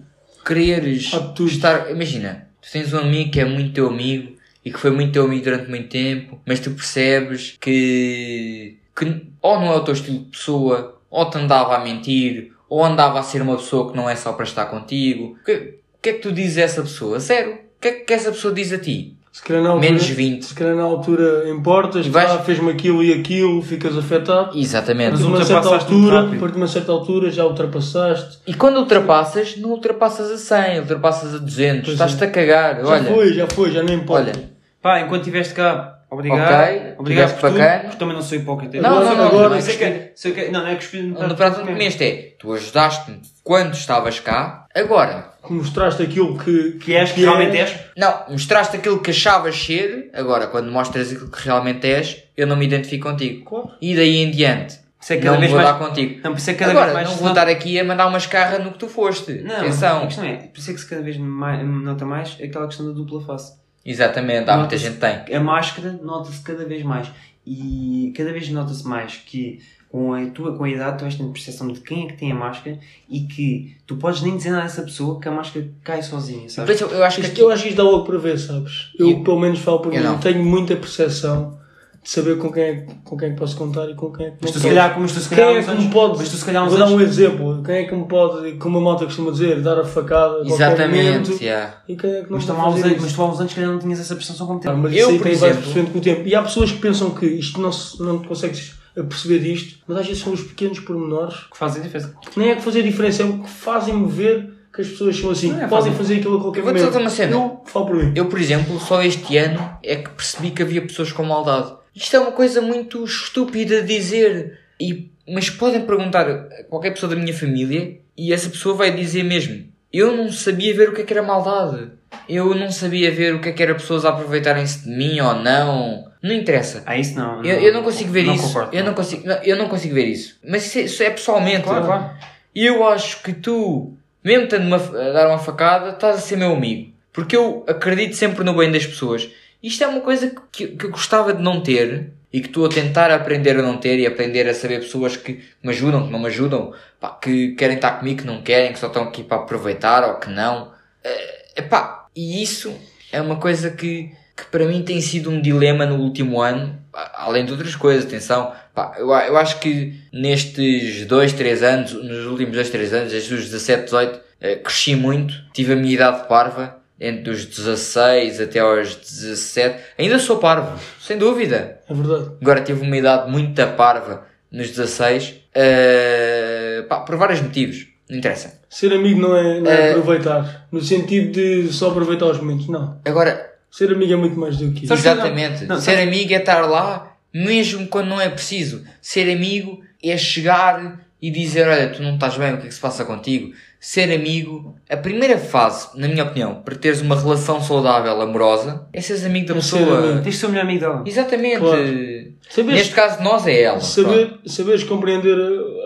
quereres estar. Imagina, tu tens um amigo que é muito teu amigo e que foi muito teu amigo durante muito tempo, mas tu percebes que, que ou não é o teu estilo de pessoa, ou te andava a mentir, ou andava a ser uma pessoa que não é só para estar contigo. O que, que é que tu dizes a essa pessoa? Zero. O que é que essa pessoa diz a ti? Se calhar na altura, Menos 20. Se calhar na altura importas, E vais- ah, fez-me aquilo e aquilo, ficas afetado. Exatamente. de uma Mas certa altura, a partir de uma certa altura já ultrapassaste. E quando ultrapassas, não ultrapassas a 100, ultrapassas a 200, Pois estás-te é. a cagar. Já Olha, foi, já foi, já nem importa. olha, Pá, enquanto estiveste cá, obrigado. Ok, obrigado por tudo, bacana. porque também não sou hipócrita. Não, não, não, agora, não é sei que, sei que, não, não é cuspir no no prato que comeste é, tu ajudaste-me quando estavas cá, agora, Mostraste aquilo que, Que és, que realmente és. não, mostraste aquilo que achavas ser, agora, quando mostras aquilo que realmente és, eu não me identifico contigo. Claro. E daí em diante, é cada não vez vou mais- dar contigo. Não, por isso é que cada Agora, vez mais. não vou estar aqui a mandar uma escarra no que tu foste. Não, Atenção. a questão é, por isso é que se cada vez mais, nota mais aquela questão da dupla face. Exatamente, há muita gente que tem. A máscara nota-se cada vez mais. E cada vez nota-se mais que com a tua com a idade tu vais tendo percepção de quem é que tem a máscara e que tu podes nem dizer nada a essa pessoa que a máscara cai sozinha, Por sabes? isso, eu acho que Isto, aqui, eu acho que isto dá logo para ver, sabes? Eu, Eu- pelo menos falo por eu mim, não. tenho muita percepção de saber com quem, é, com quem é que posso contar e com quem é que não se posso. calhar, como tu se Quem calhar há é uns que me anos- pode, mas tu se calhar vou dar um exemplo, quem é que me pode, como a malta costuma dizer, dar a facada a exatamente, momento, yeah. e quem é que não Mas tu há uns anos, isso? mas tu há uns anos que calhar não tinhas essa percepção como Ah, tens. mas Eu, por exemplo- com o tempo. E há pessoas que pensam que isto não, se, não consegues perceber disto, mas às vezes são os pequenos pormenores Que fazem diferença. que nem é que fazer diferença, é o que fazem-me ver que as pessoas são assim, é, podem fazer aquilo a qualquer Eu vou-te momento. contar uma cena. Eu falo por mim. Eu, por exemplo, só este ano é que percebi que havia pessoas com maldade. Isto é uma coisa muito estúpida de dizer. E, mas podem perguntar a qualquer pessoa da minha família e essa pessoa vai dizer mesmo: Eu não sabia ver o que é que era maldade. Eu não sabia ver o que é que era pessoas a aproveitarem-se de mim ou não. Não interessa. Ah, isso não. Eu, eu não consigo ver não isso. Concordo, eu, não consigo, não, eu não consigo ver isso. Mas isso é, isso é pessoalmente. Claro, claro. Eu acho que tu, mesmo estando uma, a dar uma facada, estás a ser meu amigo. Porque eu acredito sempre no bem das pessoas. Isto é uma coisa que, que eu gostava de não ter e que estou a tentar aprender a não ter e aprender a saber pessoas que me ajudam, que não me ajudam, pá, que querem estar comigo, que não querem, que só estão aqui para aproveitar ou que não. Eh, epá, e isso é uma coisa que, que para mim tem sido um dilema no último ano, além de outras coisas, atenção. Pá, eu, eu acho que nestes 2, 3 anos, nos últimos 2, 3 anos, desde os 17, 18, eh, cresci muito, tive a minha idade parva, entre os 16 até aos 17. Ainda sou parvo, sem dúvida. É verdade. Agora tive uma idade muito parva nos 16, eh, pá, por vários motivos, não interessa. Ser amigo não é, não é É. aproveitar, no sentido de só aproveitar os momentos, não. Agora, Ser amigo é muito mais do que isso. Exatamente. não- ser amigo é estar lá, mesmo quando não é preciso. Ser amigo é chegar e dizer: Olha, tu não estás bem, o que é que se passa contigo? Ser amigo, a primeira fase, na minha opinião, para teres uma relação saudável, amorosa, é seres amigo da É ser pessoa. amigo. Tens de ser o melhor amigo dela. Exatamente. Claro. Saberes, Neste caso, nós é ela. Pronto. saber, saberes compreender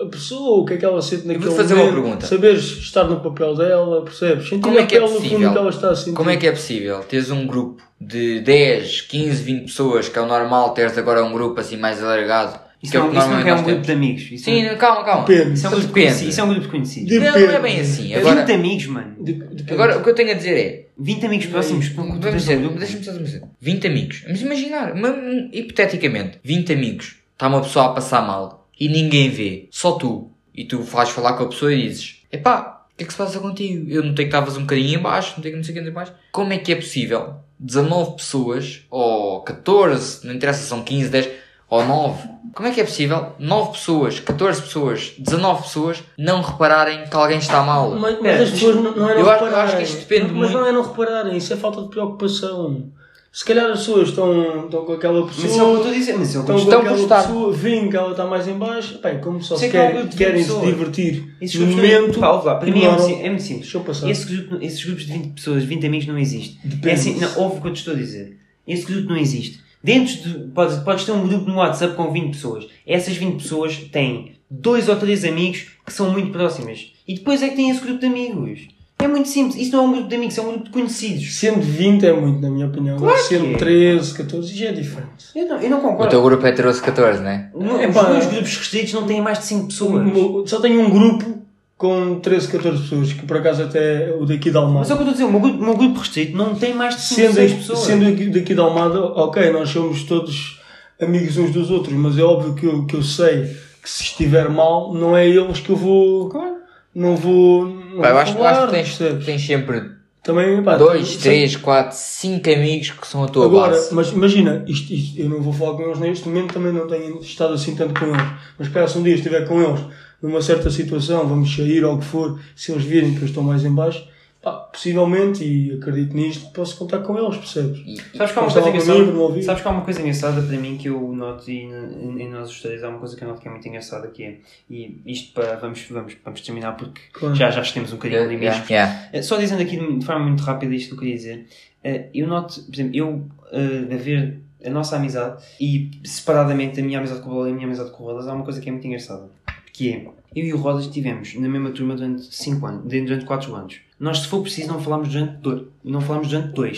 a- pessoa, o que é que ela sente naquele vou-te fazer uma momento, pergunta. Saberes estar no papel dela, percebes? Sentir Como é que é possível? que ela está a sentir. Como é que é possível teres um grupo de 10, 15, 20 pessoas, que é o normal, teres agora um grupo assim mais alargado, Isso Que é não, que isso não é normalmente um grupo temos. de amigos. Isso Sim, não, calma, calma. Depende. isso é um grupo de Depende. conhecidos. Isso é um grupo de conhecidos. Depende. Não, é bem assim. É Agora, 20 amigos, mano. Dep- depende. agora o que eu tenho a dizer é. 20 amigos próximos. Vamos dizer, deixa-me só dizer. 20 amigos. Mas imaginar, hipoteticamente, 20 amigos. Está uma pessoa a passar mal e ninguém vê. Só tu. E tu vais falar com a pessoa e dizes: Epá, o que é que se passa contigo? Eu não tenho que estavas um bocadinho em baixo, não tenho que não sei o que em baixo. Como é que é possível 19 pessoas, ou 14, não interessa, são 15, 10, ou 9. Como é que é possível 9 pessoas, 14 pessoas, 19 pessoas não repararem que alguém está mal? Mas, mas É, as pessoas não, não é não eu repararem. acho que isto depende mas muito. não é não repararem, isso é falta de preocupação. Se calhar as pessoas estão, estão com aquela Mas isso é o que eu pessoa, estou a dizer. Mas é o que eu estão com aquela pessoa, veem que ela está mais em baixo, bem, como só se que é um querem, grupo de querem se divertir Esses no momento, Pá, lá, para mim é muito, é muito simples. Deixa eu passar. Esse grupo- esses grupos de 20 pessoas, 20 amigos não existem. Depende. É assim, não, ouve o que eu te estou a dizer. Esse grupo não existe. Dentro de. Podes, podes ter um grupo no WhatsApp com 20 pessoas. Essas 20 pessoas têm dois ou três amigos que são muito próximas. E depois é que tem esse grupo de amigos. É muito simples. Isso não é um grupo de amigos, é um grupo de conhecidos. Sendo 20 é muito, na minha opinião. Claro que Sendo é. 13, 14, já é diferente. Eu não, eu não O concordo. teu grupo é 13, 14, não é? Não, Epá, os meus grupos restritos não têm mais de 5 pessoas. O- o- Só tenho um grupo com 13, 14 pessoas, que por acaso até é o daqui da Almada. Mas é o que eu estou a dizer, o meu grupo, o meu grupo restrito não tem mais de 5 Sendo, 6 pessoas. sendo aqui- daqui da Almada, ok, nós somos todos amigos uns dos outros, mas é óbvio que eu, que eu sei que se estiver mal, não é eles que eu vou. Claro. Não vou. Não Pá, eu vou acho, eu acho falar, que tens, percebes? tens sempre Também, pá, 2, sei- 3, 4, 5 amigos que são a tua Agora, base. mas imagina, isto, isto, eu não vou falar com eles neste momento, também não tenho estado assim tanto com eles. Mas espera, se um dia estiver com eles numa certa situação, vamos sair ou o que for, se eles virem que eu estou mais em baixo, pá, possivelmente, e acredito nisto, posso contar com eles, percebes? E- Sabes que há uma coisa engraçada? Sabes que há uma coisa engraçada para mim que eu noto e em nós os três há uma coisa que eu noto que é muito engraçada que é e isto para vamos vamos vamos terminar porque Claro. já já estamos um bocadinho Yeah, limites. yeah. Eh, Só dizendo aqui de forma muito rápida isto que eu queria dizer, eh, eu noto, por exemplo, eu eh, a ver a nossa amizade e separadamente a minha amizade com o Bola e a minha amizade com o Rodas há uma coisa que é muito engraçada que é eu e o Rodas estivemos na mesma turma durante 5 anos, durante 4 anos. Nós, se for preciso, não falámos durante dois. Não falámos durante dois.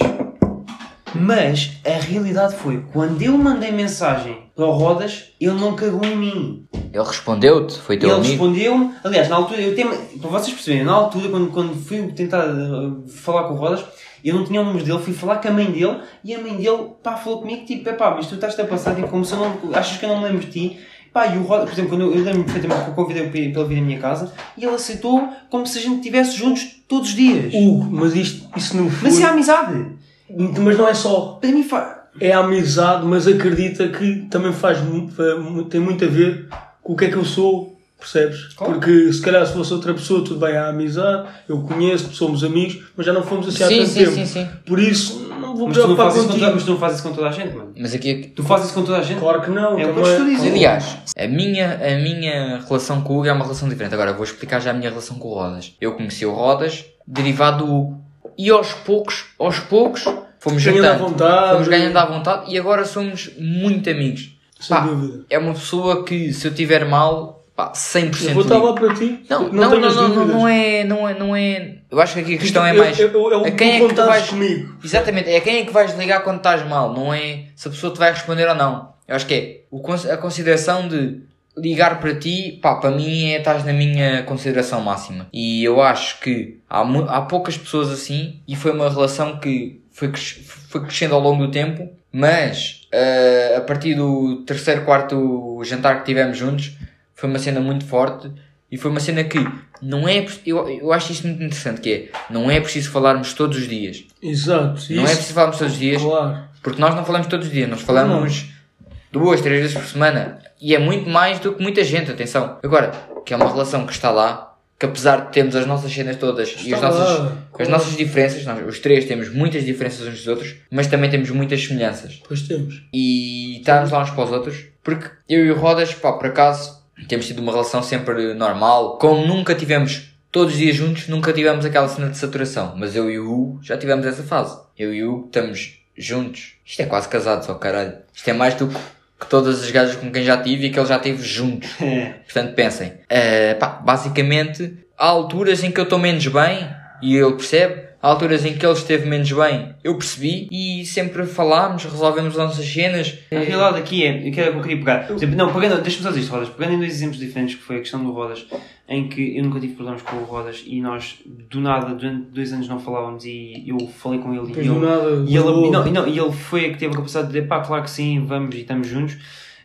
Mas a realidade foi, quando eu mandei mensagem para o Rodas, ele não cagou em mim. Ele respondeu-te, foi teu ele amigo. respondeu-me, aliás, na altura, eu tenho, para vocês perceberem, na altura, quando, quando fui tentar uh, falar com o Rodas, eu não tinha o número dele, fui falar com a mãe dele e a mãe dele, pá, falou comigo, tipo, é pá, mas tu estás-te a passar, tipo, como se eu não, achas que eu não me lembro de ti? Pá, e o Rodas, por exemplo, quando eu, eu lembro perfeitamente que eu convidei para ele vir à minha casa e ele aceitou como se a gente estivesse juntos todos os dias. Hugo, mas isto, isso não foi. Mas é amizade. Mas não é só. Para mim, fa... É a amizade, mas acredita que também faz tem muito a ver com o que é que eu sou, percebes? Claro. Porque se calhar se fosse outra pessoa, tudo bem, há amizade, eu conheço, somos amigos, mas já não fomos assim há Sim, tanto sim, tempo. sim, sim. Por isso, não vou me mas, preocupar fazes isso com contigo. toda, mas tu não fazes isso com toda a gente, mano. Mas aqui, Tu fazes isso com toda a gente? Claro que não. É o que eu estou a dizer. aliás, a minha, a minha relação com o Hugo é uma relação diferente. Agora, vou explicar já a minha relação com o Rodas. Eu conheci o Rodas derivado do Hugo. E aos poucos, aos poucos, fomos Ganhando à vontade. Fomos ganhando à vontade e agora somos muito amigos. Sem Pá, dúvida. é uma pessoa que, se eu tiver mal, pá, 100% Eu vou estar ligo. lá para ti. Não, não, não, não, não, não, é, não é, não é. Eu acho que aqui a questão é Eu- mais. eu- eu- eu- a quem é que tu vais. comigo. Exatamente, é a quem é que vais ligar quando estás mal, não é se a pessoa te vai responder ou não. Eu acho que é o a consideração de ligar para ti, pá, para mim é estás na minha consideração máxima. E eu acho que há, há poucas pessoas assim e foi uma relação que foi, foi crescendo ao longo do tempo, mas eh, a partir do terceiro, quarto jantar que tivemos juntos foi uma cena muito forte e foi uma cena que não é. Eu, eu acho isto muito interessante, que é não é preciso falarmos todos os dias. Exato. Não é isso- preciso falarmos todos os dias, Claro. porque nós não falamos todos os dias, nós falamos duas, três vezes por semana. E é muito mais do que muita gente, atenção. Agora, que é uma relação que está lá, que apesar de termos as nossas cenas todas e as Está nossas, lá, as nossas diferenças, nós, os três temos muitas diferenças uns dos outros, mas também temos muitas semelhanças. Pois temos. E estarmos lá uns para os outros, porque eu e o Rodas, pá, por acaso, temos tido uma relação sempre normal. Como nunca tivemos todos os dias juntos, nunca tivemos aquela cena de saturação. Mas eu e o Hugo já tivemos essa fase. Eu e o Hugo estamos juntos. Isto é quase casados, ó caralho. Isto é mais do que, que todas as gajas com quem já tive e que ele já teve juntos. É. Portanto, pensem. eh, pá, basicamente, há alturas em que eu estou menos bem e ele percebe. Há alturas em que ele esteve menos bem, eu percebi e sempre falámos, resolvemos as nossas cenas. A realidade aqui é, eu quero que eu queria pegar. Por exemplo, não, pegando, deixa-me só dizer isto, Rodas, pegando em dois exemplos diferentes, que foi a questão do Rodas, em que eu nunca tive problemas com o Rodas e nós, do nada, durante dois anos não falávamos e eu falei com ele e do ele, nada. e ele, não, e não, e ele foi a que teve a capacidade de dizer, pá, claro que sim, vamos e estamos juntos.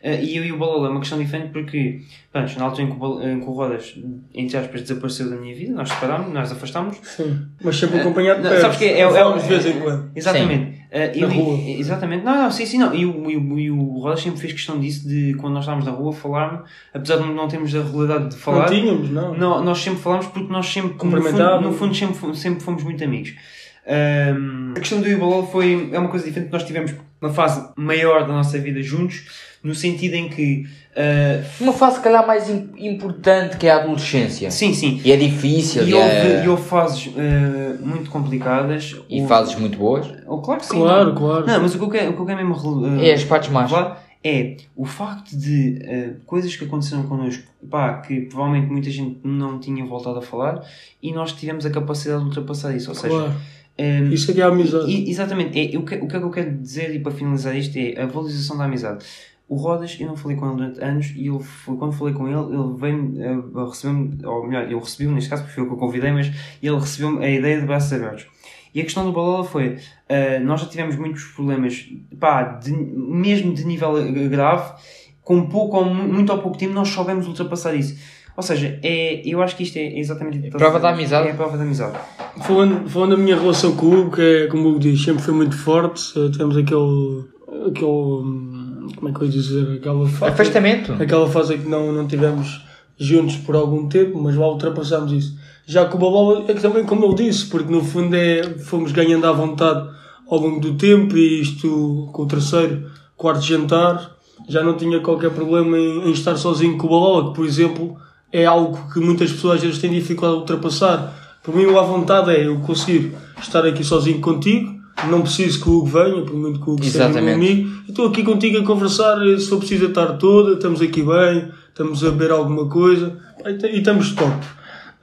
Eh, e eu e o Balolo é uma questão diferente porque, pronto, na altura em que o, em que o Rodas, entre aspas, desapareceu da minha vida, nós separámos, nós afastámos, Sim. Mas sempre acompanhado de perto. sabes que é- é- é- de vez em quando. Exatamente. Uh, Na rua. Exatamente. Não, não, sim, sim, não. E o, e o, e o Rodas sempre fez questão disso, de quando nós estávamos na rua falar apesar de não termos a regularidade de falar, Não tínhamos, não. não, nós sempre falámos porque nós sempre, no fundo, no fundo sempre, sempre fomos muito amigos. Um, a questão do Ibalol foi é uma coisa diferente, nós tivemos uma fase maior da nossa vida juntos, no sentido em que, uh, Uma fase, se calhar, mais im- importante que é a adolescência. sim, sim, E é difícil, e e, houve, é... e houve fases uh, muito complicadas. e Houve- fases muito boas. Oh, claro que sim. Claro, não. claro. Não, mas o que eu quero, o que eu quero mesmo uh, É as partes falar é o facto de eh, coisas que aconteceram connosco, pá, que provavelmente muita gente não tinha voltado a falar e nós tivemos a capacidade de ultrapassar isso. Ou seja, Claro. eh, Isso é que é a amizade. e- exatamente, é, o, que, o que é que eu quero dizer e para finalizar isto é a valorização da amizade. O Rodas, eu não falei com ele durante anos e ele, quando falei com ele, ele veio eh, receber-me, ou melhor, eu recebi-o neste caso, porque foi eu que o convidei, mas ele recebeu-me a ideia de braços abertos. E a questão do Balola foi, eh, nós já tivemos muitos problemas, pá, de- mesmo de nível eh, grave, com pouco ou mu- muito ou pouco tempo nós soubemos ultrapassar isso. Ou seja, é, eu acho que isto é exatamente... estás prova da amizade. É a prova da amizade. Falando, falando da minha relação com o Hugo, que é, como o Hugo diz, sempre foi muito forte. eh, Tivemos aquele. aquele hum, como é que eu ia dizer? Aquela fase. Afastamento. Aquela fase em que não, não tivemos juntos por algum tempo, mas lá ultrapassámos isso. Já com o Babola é que também como ele disse, porque no fundo é, fomos ganhando à vontade ao longo do tempo e isto com o terceiro, quarto jantar, já não tinha qualquer problema em, em estar sozinho com o Babola, que por exemplo é algo que muitas pessoas às vezes têm dificuldade de ultrapassar. Por mim, o à vontade é eu conseguir estar aqui sozinho contigo, não preciso que o Hugo venha, por muito que o Hugo seja meu Exatamente. amigo, e estou aqui contigo a conversar, se for preciso a tarde toda, estamos aqui bem, estamos a beber alguma coisa, e estamos top.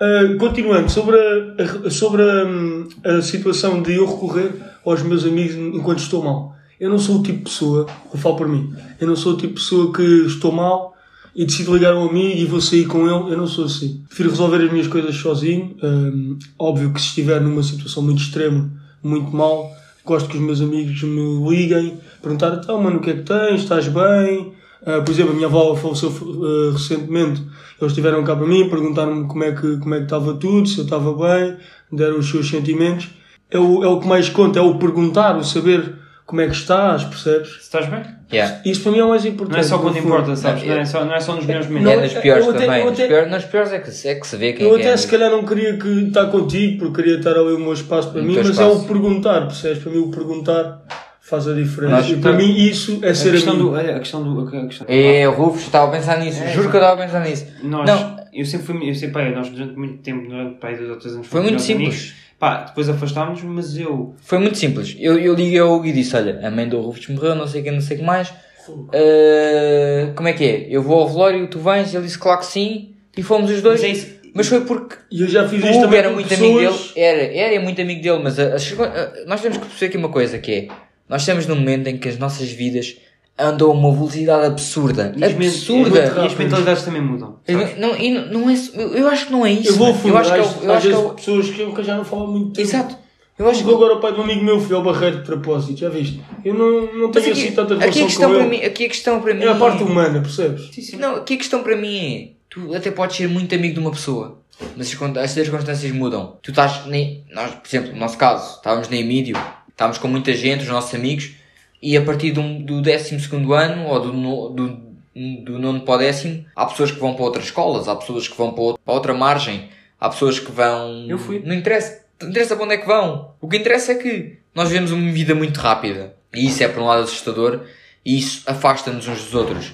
Uh, continuando, sobre, a, a- sobre a, hum, a situação de eu recorrer aos meus amigos enquanto estou mal. Eu não sou o tipo de pessoa, eu falo por mim, eu não sou o tipo de pessoa que estou mal e decido ligar um amigo e vou sair com ele, eu não sou assim. Prefiro resolver as minhas coisas sozinho. Hum, óbvio que se estiver numa situação muito extrema, muito mal, gosto que os meus amigos me liguem, perguntar, então mano, o que é que tens? Estás bem? Ah, por exemplo, a minha avó faleceu ah, recentemente. Eles estiveram cá para mim, perguntaram-me como é que como é que estava tudo, se eu estava bem, deram os seus sentimentos. É o, é o que mais conta, é o perguntar, o saber como é que estás, percebes? Se estás bem? Yeah. Isso para mim é o mais importante. Não é só quando importa, sabes? Não, Não é só, não é só nos melhores É momentos. nas piores eu até- também. eu Nas até- piores, nas piores é que, se- é que se vê quem Eu é que até é. se calhar não queria que estar contigo, porque queria estar ali o meu espaço para No mim, mas é espaço. o perguntar, percebes? Para mim o perguntar faz a diferença. Nós- e para mim isso é A ser questão amigo. do. A questão do. A questão É, Rufus, estava a pensar nisso. É, Juro que eu estava a pensar nisso. Nós, Não. eu sempre fui, eu sempre, pá, nós durante muito tempo, durante pá, dois ou três anos, Foi muito simples. amigos. Pá, depois afastámos, mas eu. Foi muito simples. Eu, eu liguei ao Hugo e disse: Olha, a mãe do Rufus morreu, não sei o que, não sei o que mais. Uh, como é que é? Eu vou ao velório, tu vens? Ele disse: Claro que sim. E fomos os dois. Mas é isso. Mas foi porque E eu já fiz isto também era com muito amigo dele. pessoas. Era, era muito amigo dele, mas a- as- a- nós temos que perceber aqui uma coisa que é. Nós estamos num momento em que as nossas vidas andam a uma velocidade absurda. E absurda. e as mentalidades também mudam. Eu sabes? não, e não, não é, eu eu acho que não é isso. Eu vou mano. eu acho que é, eu às acho que é vezes o- pessoas que eu já não falo muito tempo. Exato. Eu acho que agora o pai de um amigo meu foi ao Barreiro de propósito, já viste? Eu não, não tenho aqui, assim tanta aqui a relação questão com para ele. mim, aqui a questão para mim É a parte humana, percebes? Sim, sim. Não, aqui a questão para mim é, tu até podes ser muito amigo de uma pessoa, mas as circunstâncias mudam. Tu estás, nem, nós, por exemplo, no nosso caso, estávamos na Emílio, estávamos com muita gente, os nossos amigos, e a partir do, do 12 ano, ou do, no- do, do nono para o décimo, há pessoas que vão para outras escolas, há pessoas que vão para outra, para outra margem, há pessoas que vão... Eu fui. Não interessa, não interessa para onde é que vão. O que interessa é que nós vivemos uma vida muito rápida. E isso é, por um lado, assustador, e isso afasta-nos uns dos outros.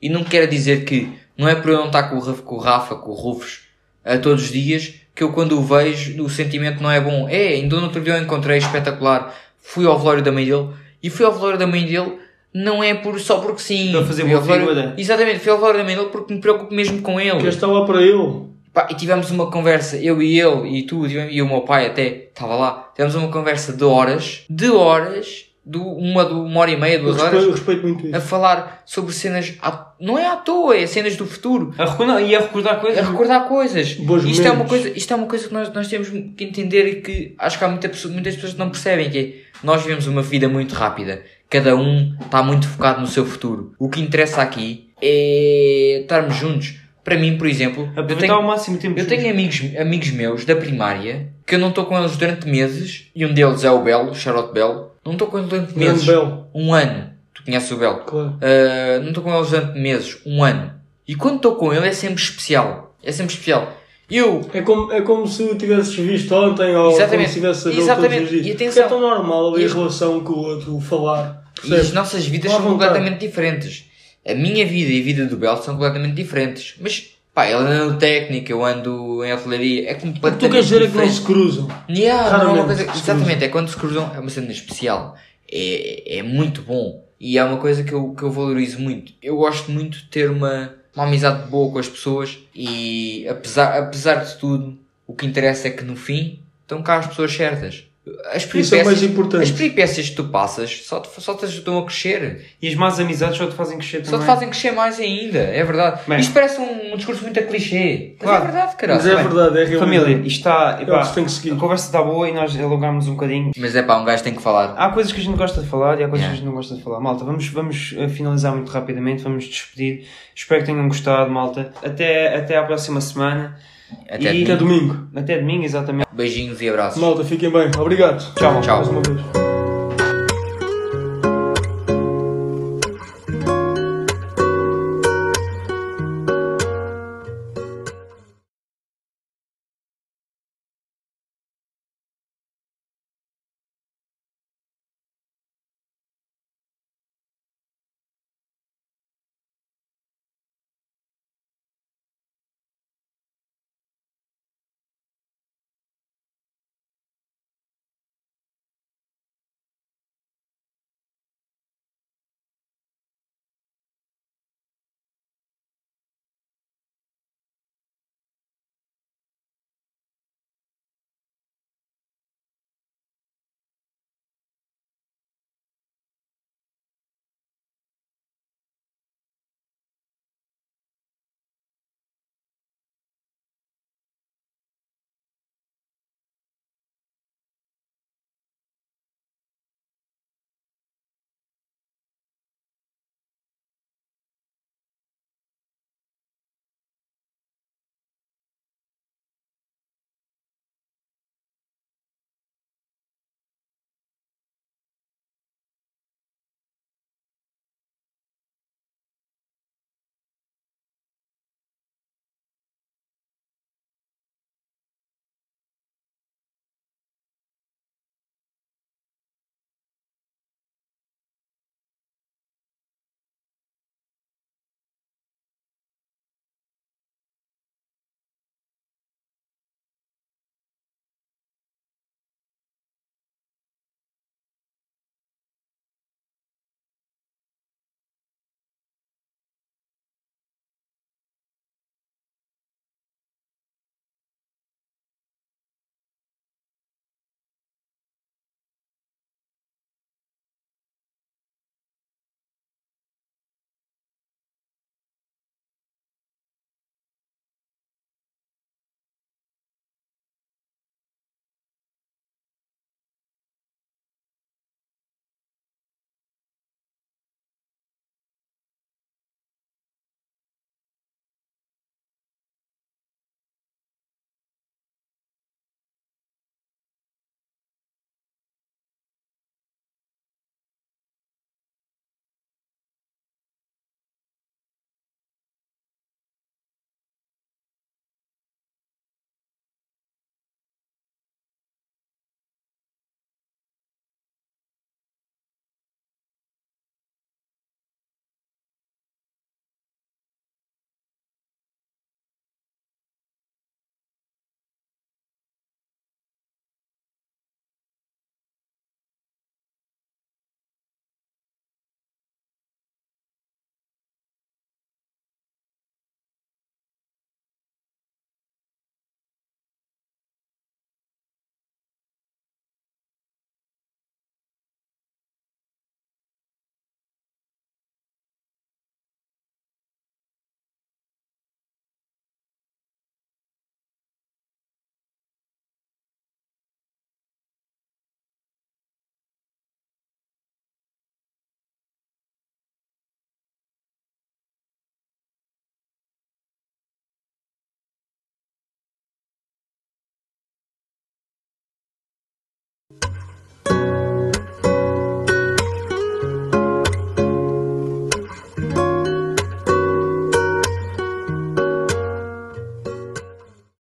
E não quer dizer que não é por eu não estar com o, Rafa, com o Rafa, com o Rufus, a todos os dias, que eu quando o vejo, o sentimento não é bom. É, ainda no outro dia eu encontrei espetacular. Fui ao velório da mãe dele, e fui ao velório da mãe dele, não é por, só porque sim. Para fazer Fui boa velório- figura. Exatamente, fui ao velório da mãe dele porque me preocupo mesmo com ele. Queres estar lá para ele. Pá, e tivemos uma conversa, eu e ele e tu e o meu pai até estava lá. Tivemos uma conversa de horas, de horas, de uma, de uma hora e meia, Eu duas eu horas, respeito muito a isso. falar sobre cenas. à- Não é à toa, é cenas do futuro. A recordar, e a recordar coisas. A recordar coisas. Bons Isto é, uma coisa, isto é uma coisa que nós, nós temos que entender e que acho que há muita muitas pessoas que não percebem que é, nós vivemos uma vida muito rápida. Cada um está muito focado no seu futuro. O que interessa aqui é estarmos juntos. Para mim, por exemplo, eu tenho, ao máximo tempo. eu tenho amigos, amigos meus da primária que eu não estou com eles durante meses e um deles é o Belo, o Charlotte Belo. Não estou com eles durante meses. Belo, Um ano. Tu conheces o Belo? claro. Uh, não estou com eles durante meses, um ano. E quando estou com ele é sempre especial. É sempre especial. Eu, É como, é como se tivesses visto ontem ou Exatamente. como se tivesse a Exatamente. todos os dias. E Porque atenção. é tão normal ali a relação com o outro, o falar. e as nossas vidas são completamente diferentes. A minha vida e a vida do Belo são completamente diferentes. Mas, pá, ele anda no técnico, eu ando em hotelaria. É O que completamente tu queres dizer é que não se cruzam. Yeah, não é uma coisa, exatamente, é quando se cruzam, é uma cena especial. É, é muito bom. E é uma coisa que eu, que eu valorizo muito. Eu gosto muito de ter uma, uma amizade boa com as pessoas e apesar, apesar de tudo, o que interessa é que no fim estão cá as pessoas certas. As Isso é mais peripécias, importante. as peripécias que tu passas só te, só te ajudam a crescer. E as más amizades só te fazem crescer Só também. te fazem crescer mais ainda, é verdade. Bem. Isto parece um, um discurso muito a clichê. Mas Claro. é verdade, Mas caralho. é bem. verdade, é realmente. Família, isto está. É epá, a conversa está boa e nós alongámos um bocadinho. Mas é pá, um gajo tem que falar. Há coisas que a gente gosta de falar e há coisas Yeah. que a gente não gosta de falar. Malta, vamos, vamos eh, finalizar muito rapidamente, vamos despedir. Espero que tenham gostado, malta. Até, até à próxima semana. Até E- domingo. Até domingo, exatamente. Beijinhos e abraços. Malta, fiquem bem. Obrigado. Tchau. Tchau. Mais uma vez.